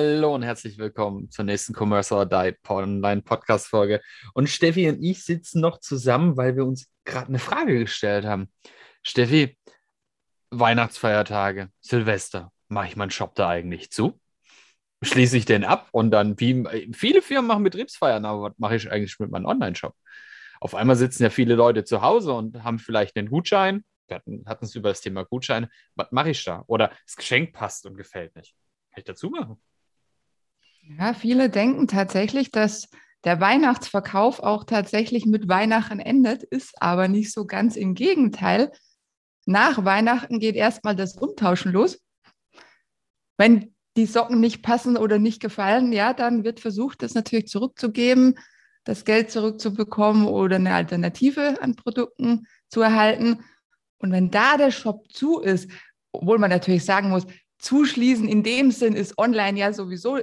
Hallo und herzlich willkommen zur nächsten Commerce or Die Online Podcast Folge. Und Steffi und ich sitzen noch zusammen, weil wir uns gerade eine Frage gestellt haben. Steffi, Weihnachtsfeiertage, Silvester, mache ich meinen Shop da eigentlich zu? Schließe ich den ab und dann, wie viele Firmen machen Betriebsfeiern, aber was mache ich eigentlich mit meinem Online-Shop? Auf einmal sitzen ja viele Leute zu Hause und haben vielleicht einen Gutschein. Wir hatten, hatten es über das Thema Gutschein. Was mache ich da? Oder das Geschenk passt und gefällt nicht. Kann ich dazu machen? Ja, viele denken tatsächlich, dass der Weihnachtsverkauf auch tatsächlich mit Weihnachten endet, ist aber nicht so ganz im Gegenteil. Nach Weihnachten geht erstmal das Umtauschen los. Wenn die Socken nicht passen oder nicht gefallen, ja, dann wird versucht, das natürlich zurückzugeben, das Geld zurückzubekommen oder eine Alternative an Produkten zu erhalten. Und wenn da der Shop zu ist, obwohl man natürlich sagen muss, Zuschließen in dem Sinn ist online ja sowieso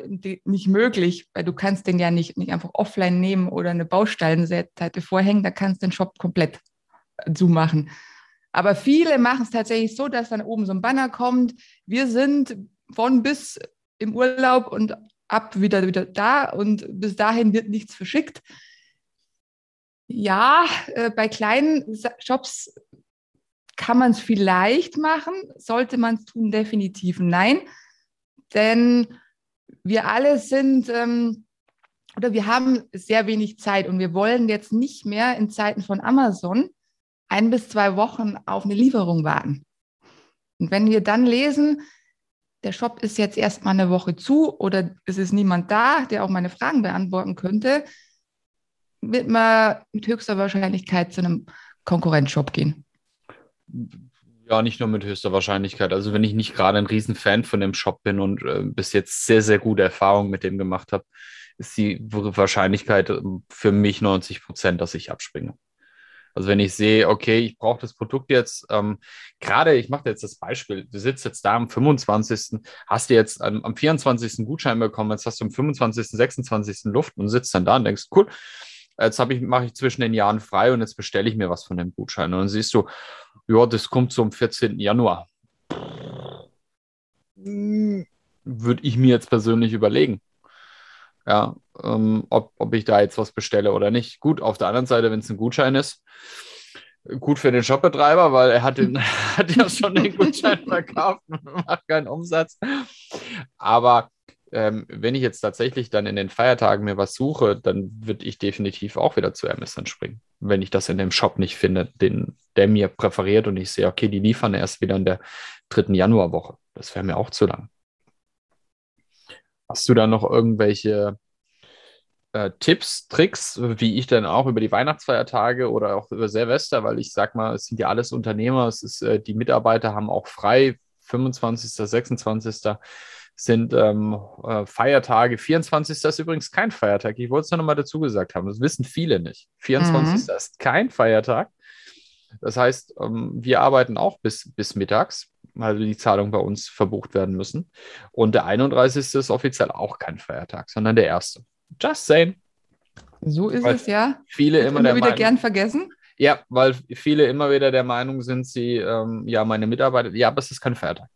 nicht möglich, weil du kannst den ja nicht, nicht einfach offline nehmen oder eine Baustellenseite vorhängen, da kannst du den Shop komplett zumachen. Aber viele machen es tatsächlich so, dass dann oben so ein Banner kommt, wir sind von bis im Urlaub und ab wieder, wieder da und bis dahin wird nichts verschickt. Ja, äh, bei kleinen Shops kann man es vielleicht machen? Sollte man es tun? Definitiv nein. Denn wir alle sind ähm, oder wir haben sehr wenig Zeit und wir wollen jetzt nicht mehr in Zeiten von Amazon ein bis zwei Wochen auf eine Lieferung warten. Und wenn wir dann lesen, der Shop ist jetzt erstmal eine Woche zu oder es ist niemand da, der auch meine Fragen beantworten könnte, wird man mit höchster Wahrscheinlichkeit zu einem Konkurrenzshop gehen. Ja, nicht nur mit höchster Wahrscheinlichkeit. Also wenn ich nicht gerade ein Riesenfan von dem Shop bin und äh, bis jetzt sehr, sehr gute Erfahrungen mit dem gemacht habe, ist die Wahrscheinlichkeit ähm, für mich 90 Prozent, dass ich abspringe. Also wenn ich sehe, okay, ich brauche das Produkt jetzt, ähm, gerade, ich mache jetzt das Beispiel, du sitzt jetzt da am 25., hast du jetzt am, am 24. Gutschein bekommen, jetzt hast du am 25., 26. Luft und sitzt dann da und denkst, cool, jetzt ich, mache ich zwischen den Jahren frei und jetzt bestelle ich mir was von dem Gutschein. Und dann siehst du, ja, das kommt zum 14. Januar. Würde ich mir jetzt persönlich überlegen. Ja, ähm, ob, ob ich da jetzt was bestelle oder nicht. Gut, auf der anderen Seite, wenn es ein Gutschein ist, gut für den Shopbetreiber, weil er hat, den, hat ja schon den Gutschein verkauft und macht keinen Umsatz. Aber ähm, wenn ich jetzt tatsächlich dann in den Feiertagen mir was suche, dann würde ich definitiv auch wieder zu Amazon springen. Wenn ich das in dem Shop nicht finde, den, der mir präferiert und ich sehe, okay, die liefern erst wieder in der dritten Januarwoche. Das wäre mir auch zu lang. Hast du da noch irgendwelche äh, Tipps, Tricks, wie ich dann auch über die Weihnachtsfeiertage oder auch über Silvester, weil ich sag mal, es sind ja alles Unternehmer, es ist, äh, die Mitarbeiter haben auch frei, 25., 26 sind ähm, äh, Feiertage. 24. ist übrigens kein Feiertag. Ich wollte es noch mal dazu gesagt haben. Das wissen viele nicht. 24. Mhm. ist kein Feiertag. Das heißt, ähm, wir arbeiten auch bis, bis mittags, weil die Zahlungen bei uns verbucht werden müssen. Und der 31. ist offiziell auch kein Feiertag, sondern der erste. Just saying. So ist weil es ja. Viele immer, immer wieder Meinung, gern vergessen. Ja, weil viele immer wieder der Meinung sind, sie, ähm, ja, meine Mitarbeiter, ja, aber es ist kein Feiertag.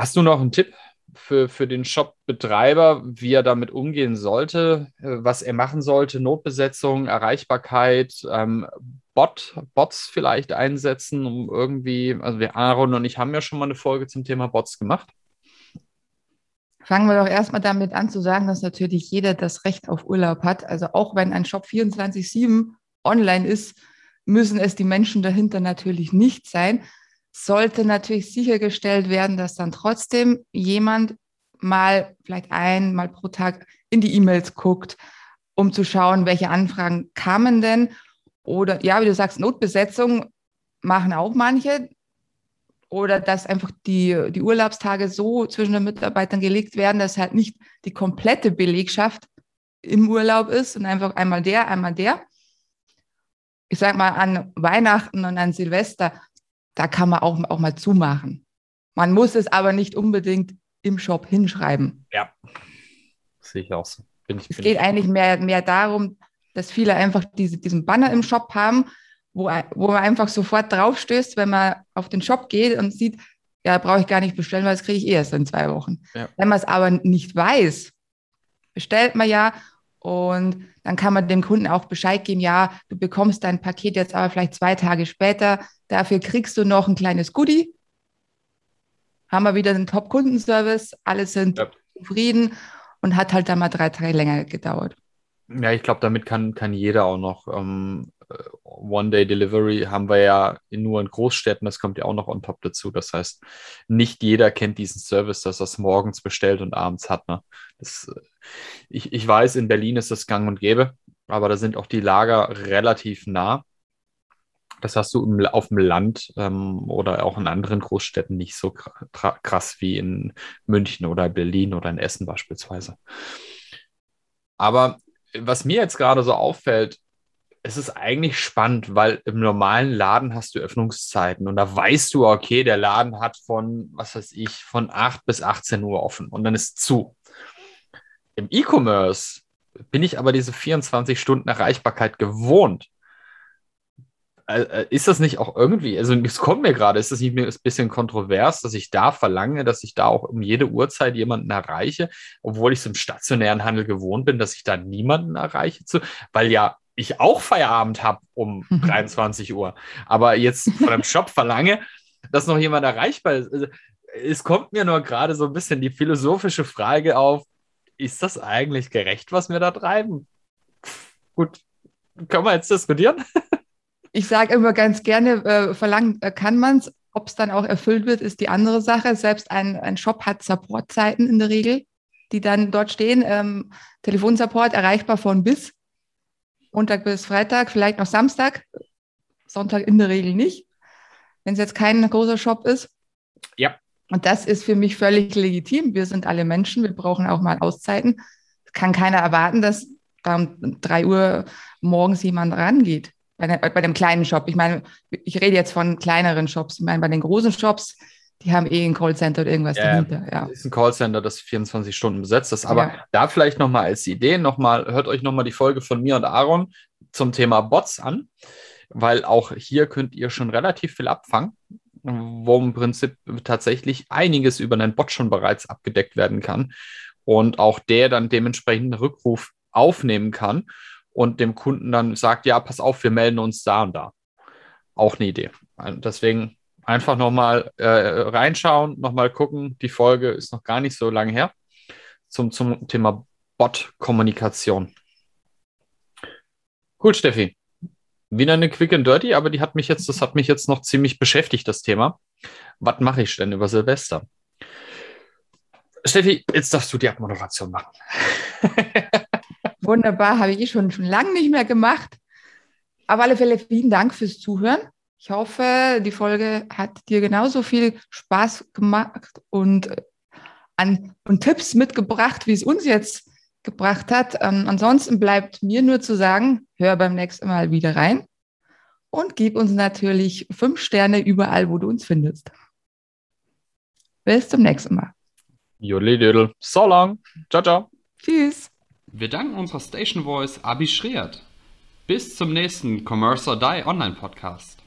Hast du noch einen Tipp für, für den Shop-Betreiber, wie er damit umgehen sollte, äh, was er machen sollte? Notbesetzung, Erreichbarkeit, ähm, Bot, Bots vielleicht einsetzen, um irgendwie, also wir, Aaron und ich haben ja schon mal eine Folge zum Thema Bots gemacht. Fangen wir doch erstmal damit an zu sagen, dass natürlich jeder das Recht auf Urlaub hat. Also auch wenn ein Shop 24-7 online ist, müssen es die Menschen dahinter natürlich nicht sein sollte natürlich sichergestellt werden, dass dann trotzdem jemand mal vielleicht einmal pro Tag in die E-Mails guckt, um zu schauen, welche Anfragen kamen denn. Oder ja, wie du sagst, Notbesetzung machen auch manche. Oder dass einfach die, die Urlaubstage so zwischen den Mitarbeitern gelegt werden, dass halt nicht die komplette Belegschaft im Urlaub ist und einfach einmal der, einmal der. ich sag mal, an Weihnachten und an Silvester, da kann man auch, auch mal zumachen. Man muss es aber nicht unbedingt im Shop hinschreiben. Ja, sehe ich auch so. Ich, es geht ich. eigentlich mehr, mehr darum, dass viele einfach diese, diesen Banner im Shop haben, wo, wo man einfach sofort draufstößt, wenn man auf den Shop geht und sieht, ja, brauche ich gar nicht bestellen, weil das kriege ich eh erst in zwei Wochen. Ja. Wenn man es aber nicht weiß, bestellt man ja und dann kann man dem Kunden auch Bescheid geben, ja, du bekommst dein Paket jetzt aber vielleicht zwei Tage später, dafür kriegst du noch ein kleines Goodie. Haben wir wieder den Top-Kundenservice, alle sind ja. zufrieden und hat halt dann mal drei Tage länger gedauert. Ja, ich glaube, damit kann, kann jeder auch noch ähm, äh, One-Day-Delivery haben wir ja nur in Großstädten, das kommt ja auch noch on top dazu. Das heißt, nicht jeder kennt diesen Service, dass er es morgens bestellt und abends hat. Ne? Das, äh, ich, ich weiß, in Berlin ist das gang und gäbe, aber da sind auch die Lager relativ nah. Das hast du im, auf dem Land ähm, oder auch in anderen Großstädten nicht so krass wie in München oder Berlin oder in Essen beispielsweise. Aber was mir jetzt gerade so auffällt, es ist eigentlich spannend, weil im normalen Laden hast du Öffnungszeiten und da weißt du, okay, der Laden hat von, was weiß ich, von 8 bis 18 Uhr offen und dann ist zu. Im E-Commerce bin ich aber diese 24 Stunden Erreichbarkeit gewohnt. Äh, äh, ist das nicht auch irgendwie, also es kommt mir gerade, ist das nicht ein bisschen kontrovers, dass ich da verlange, dass ich da auch um jede Uhrzeit jemanden erreiche, obwohl ich es im stationären Handel gewohnt bin, dass ich da niemanden erreiche zu, weil ja ich auch Feierabend habe um 23 Uhr, aber jetzt von einem Shop verlange, dass noch jemand erreichbar ist. Also, es kommt mir nur gerade so ein bisschen die philosophische Frage auf, ist das eigentlich gerecht, was wir da treiben? Gut, können wir jetzt diskutieren? Ich sage immer ganz gerne, äh, verlangen äh, kann man es. Ob es dann auch erfüllt wird, ist die andere Sache. Selbst ein, ein Shop hat Supportzeiten in der Regel, die dann dort stehen. Ähm, Telefonsupport erreichbar von bis. Montag bis Freitag, vielleicht noch Samstag. Sonntag in der Regel nicht, wenn es jetzt kein großer Shop ist. Ja. Und das ist für mich völlig legitim. Wir sind alle Menschen, wir brauchen auch mal Auszeiten. Kann keiner erwarten, dass da um drei Uhr morgens jemand rangeht bei, bei dem kleinen Shop. Ich meine, ich rede jetzt von kleineren Shops. Ich meine, bei den großen Shops, die haben eh ein Callcenter oder irgendwas ja, dahinter. Ja. ist ein Callcenter, das 24 Stunden besetzt ist. Aber ja. da vielleicht nochmal als Idee, nochmal, hört euch nochmal die Folge von mir und Aaron zum Thema Bots an, weil auch hier könnt ihr schon relativ viel abfangen, wo im Prinzip tatsächlich einiges über einen Bot schon bereits abgedeckt werden kann und auch der dann dementsprechend einen Rückruf aufnehmen kann und dem Kunden dann sagt, ja, pass auf, wir melden uns da und da. Auch eine Idee. Deswegen einfach nochmal äh, reinschauen, nochmal gucken. Die Folge ist noch gar nicht so lange her zum, zum Thema Bot-Kommunikation. Cool, Steffi. Wieder eine Quick and Dirty, aber die hat mich jetzt, das hat mich jetzt noch ziemlich beschäftigt, das Thema. Was mache ich denn über Silvester? Steffi, jetzt darfst du die Abmoderation machen. Wunderbar, habe ich eh schon, schon lange nicht mehr gemacht. Auf alle Fälle vielen Dank fürs Zuhören. Ich hoffe, die Folge hat dir genauso viel Spaß gemacht und, äh, an, und Tipps mitgebracht, wie es uns jetzt gebracht hat. Ähm, ansonsten bleibt mir nur zu sagen, hör beim nächsten Mal wieder rein und gib uns natürlich fünf Sterne überall, wo du uns findest. Bis zum nächsten Mal. Jodel, so long. Ciao, ciao. Tschüss. Wir danken unserer Station Voice Abi Schreert. Bis zum nächsten Commerce or Die Online Podcast.